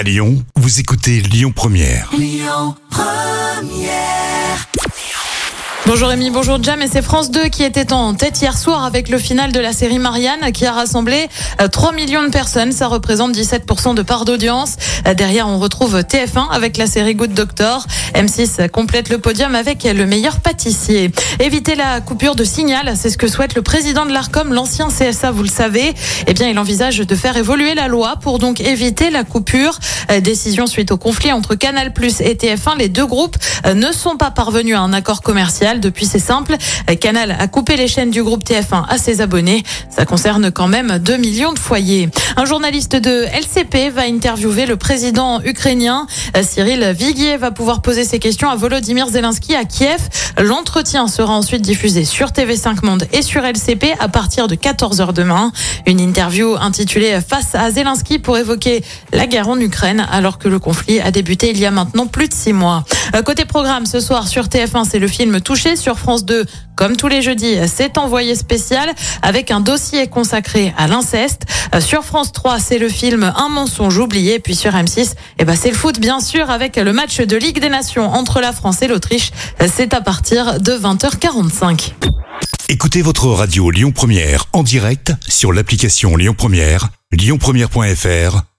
À Lyon, vous écoutez Lyon Première. Bonjour Rémi, bonjour Jam et c'est France 2 qui était en tête hier soir avec le final de la série Marianne qui a rassemblé euh, 3 millions de personnes. Ça représente 17% de part d'audience. Euh, Derrière, on retrouve TF1 avec la série Good Doctor. M6 complète le podium avec le meilleur pâtissier. Éviter la coupure de signal, c'est ce que souhaite le président de l'ARCOM, l'ancien CSA, vous le savez. Eh bien, il envisage de faire évoluer la loi pour donc éviter la coupure. Euh, Décision suite au conflit entre Canal Plus et TF1. Les deux groupes euh, ne sont pas parvenus à un accord commercial. Depuis, c'est simple. Euh, Canal a coupé les chaînes du groupe TF1 à ses abonnés. Ça concerne quand même 2 millions de foyers. Un journaliste de LCP va interviewer le président ukrainien. Euh, Cyril Viguier va pouvoir poser ses questions à Volodymyr Zelensky à Kiev. L'entretien sera ensuite diffusé sur TV5 Monde et sur LCP à partir de 14h demain. Une interview intitulée Face à Zelensky pour évoquer la guerre en Ukraine alors que le conflit a débuté il y a maintenant plus de six mois. Euh, Côté programme, ce soir sur TF1, c'est le film Touché. Sur France 2, comme tous les jeudis, c'est envoyé spécial avec un dossier consacré à l'inceste. Euh, Sur France 3, c'est le film Un mensonge oublié. Puis sur M6, eh ben, c'est le foot, bien sûr, avec le match de Ligue des Nations entre la France et l'Autriche. Euh, C'est à partir de 20h45. Écoutez votre radio Lyon Première en direct sur l'application Lyon Première, lyonpremière.fr